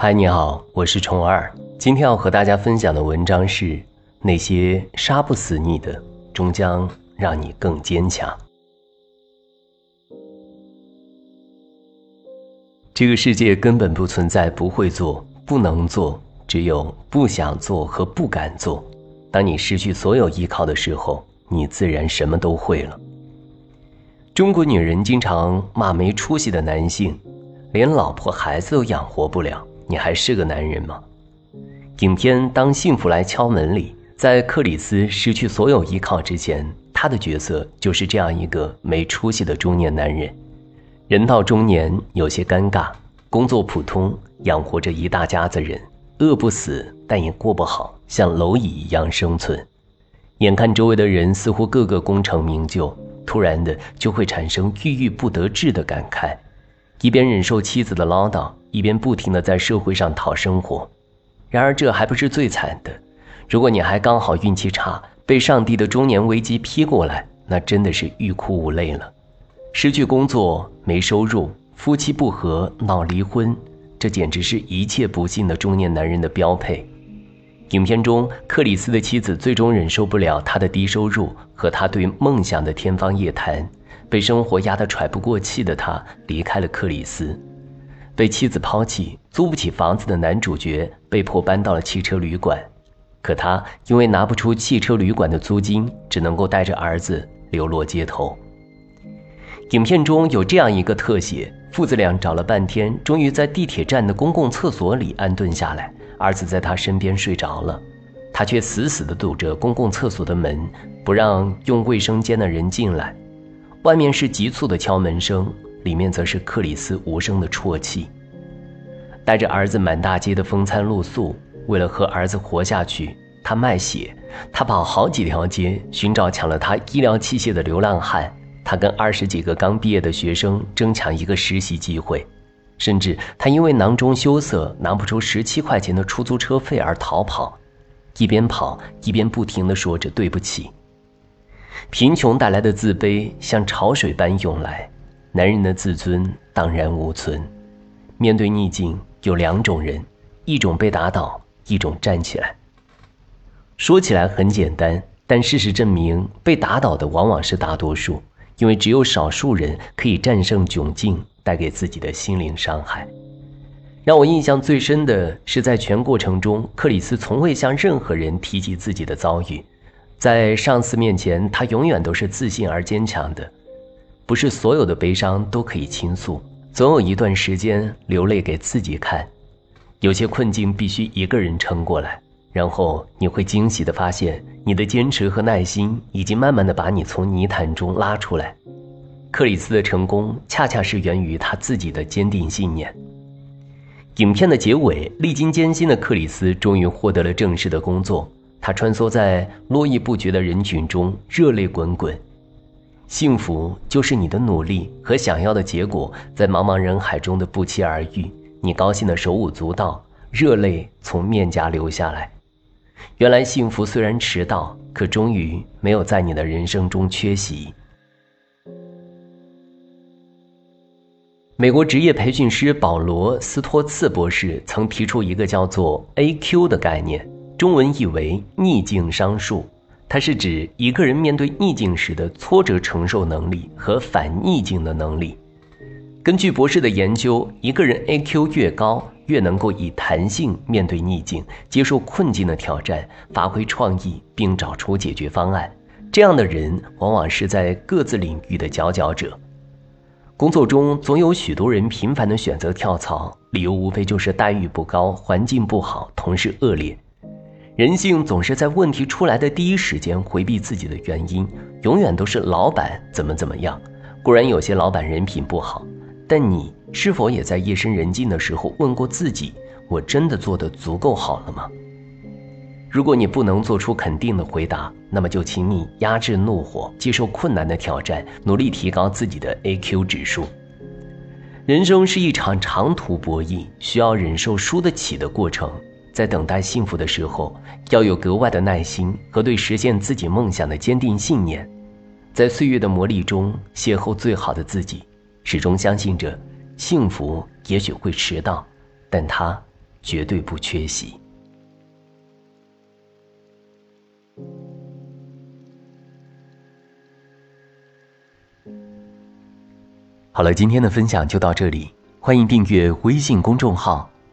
嗨，你好，我是虫儿。今天要和大家分享的文章是：那些杀不死你的，终将让你更坚强。这个世界根本不存在不会做、不能做，只有不想做和不敢做。当你失去所有依靠的时候，你自然什么都会了。中国女人经常骂没出息的男性，连老婆孩子都养活不了，你还是个男人吗？影片《当幸福来敲门》里，在克里斯失去所有依靠之前，他的角色就是这样一个没出息的中年男人。人到中年，有些尴尬，工作普通，养活着一大家子人，饿不死，但也过不好，像蝼蚁一样生存。眼看周围的人似乎个个功成名就，突然的就会产生郁郁不得志的感慨，一边忍受妻子的唠叨，一边不停的在社会上讨生活。然而这还不是最惨的，如果你还刚好运气差，被上帝的中年危机劈过来，那真的是欲哭无泪了。失去工作、没收入、夫妻不和、闹离婚，这简直是一切不幸的中年男人的标配。影片中，克里斯的妻子最终忍受不了他的低收入和他对梦想的天方夜谭，被生活压得喘不过气的他离开了克里斯。被妻子抛弃、租不起房子的男主角被迫搬到了汽车旅馆，可他因为拿不出汽车旅馆的租金，只能够带着儿子流落街头。影片中有这样一个特写：父子俩找了半天，终于在地铁站的公共厕所里安顿下来。儿子在他身边睡着了，他却死死地堵着公共厕所的门，不让用卫生间的人进来。外面是急促的敲门声，里面则是克里斯无声的啜泣。带着儿子满大街的风餐露宿，为了和儿子活下去，他卖血，他跑好几条街寻找抢了他医疗器械的流浪汉，他跟二十几个刚毕业的学生争抢一个实习机会。甚至他因为囊中羞涩，拿不出十七块钱的出租车费而逃跑，一边跑一边不停地说着对不起。贫穷带来的自卑像潮水般涌来，男人的自尊荡然无存。面对逆境，有两种人：一种被打倒，一种站起来。说起来很简单，但事实证明，被打倒的往往是大多数，因为只有少数人可以战胜窘境。带给自己的心灵伤害，让我印象最深的是，在全过程中，克里斯从未向任何人提及自己的遭遇，在上司面前，他永远都是自信而坚强的。不是所有的悲伤都可以倾诉，总有一段时间流泪给自己看。有些困境必须一个人撑过来，然后你会惊喜地发现，你的坚持和耐心已经慢慢地把你从泥潭中拉出来。克里斯的成功恰恰是源于他自己的坚定信念。影片的结尾，历经艰辛的克里斯终于获得了正式的工作。他穿梭在络绎不绝的人群中，热泪滚滚。幸福就是你的努力和想要的结果在茫茫人海中的不期而遇。你高兴的手舞足蹈，热泪从面颊流下来。原来幸福虽然迟到，可终于没有在你的人生中缺席。美国职业培训师保罗·斯托茨博士曾提出一个叫做 “A.Q.” 的概念，中文译为“逆境商数”。它是指一个人面对逆境时的挫折承受能力和反逆境的能力。根据博士的研究，一个人 A.Q. 越高，越能够以弹性面对逆境，接受困境的挑战，发挥创意，并找出解决方案。这样的人往往是在各自领域的佼佼者。工作中总有许多人频繁的选择跳槽，理由无非就是待遇不高、环境不好、同事恶劣。人性总是在问题出来的第一时间回避自己的原因，永远都是老板怎么怎么样。固然有些老板人品不好，但你是否也在夜深人静的时候问过自己：我真的做得足够好了吗？如果你不能做出肯定的回答，那么就请你压制怒火，接受困难的挑战，努力提高自己的 AQ 指数。人生是一场长途博弈，需要忍受输得起的过程。在等待幸福的时候，要有格外的耐心和对实现自己梦想的坚定信念。在岁月的磨砺中，邂逅最好的自己，始终相信着，幸福也许会迟到，但它绝对不缺席。好了，今天的分享就到这里，欢迎订阅微信公众号“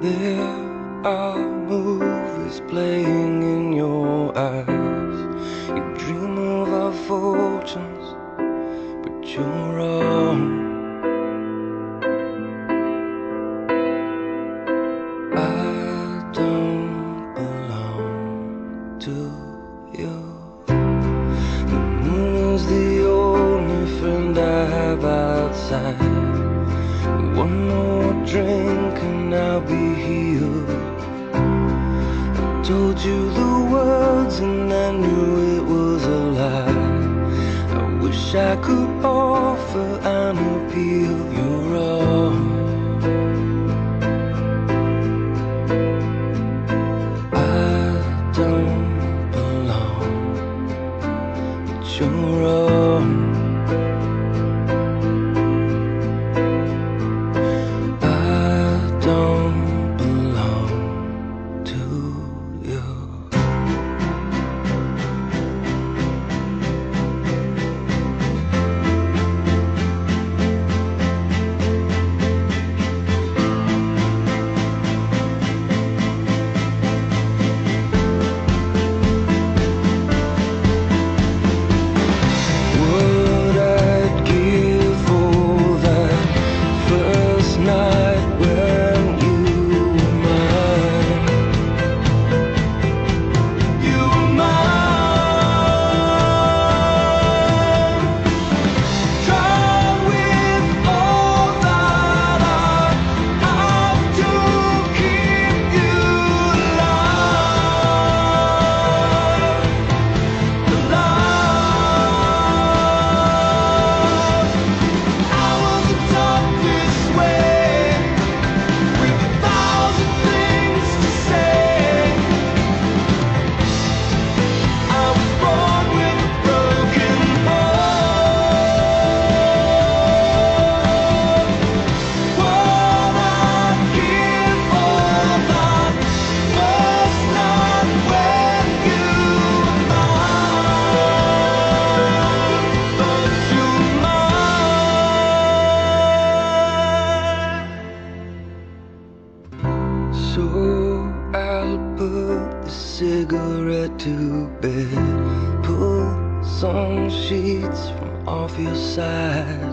There are movies playing in your eyes. You dream of our fortunes, but you're wrong. Wish I could offer an appeal. You're wrong. Cigarette to bed, pull some sheets from off your side.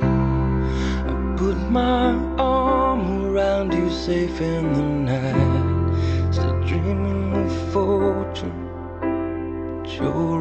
I put my arm around you safe in the night, still dreaming of fortune, but you're.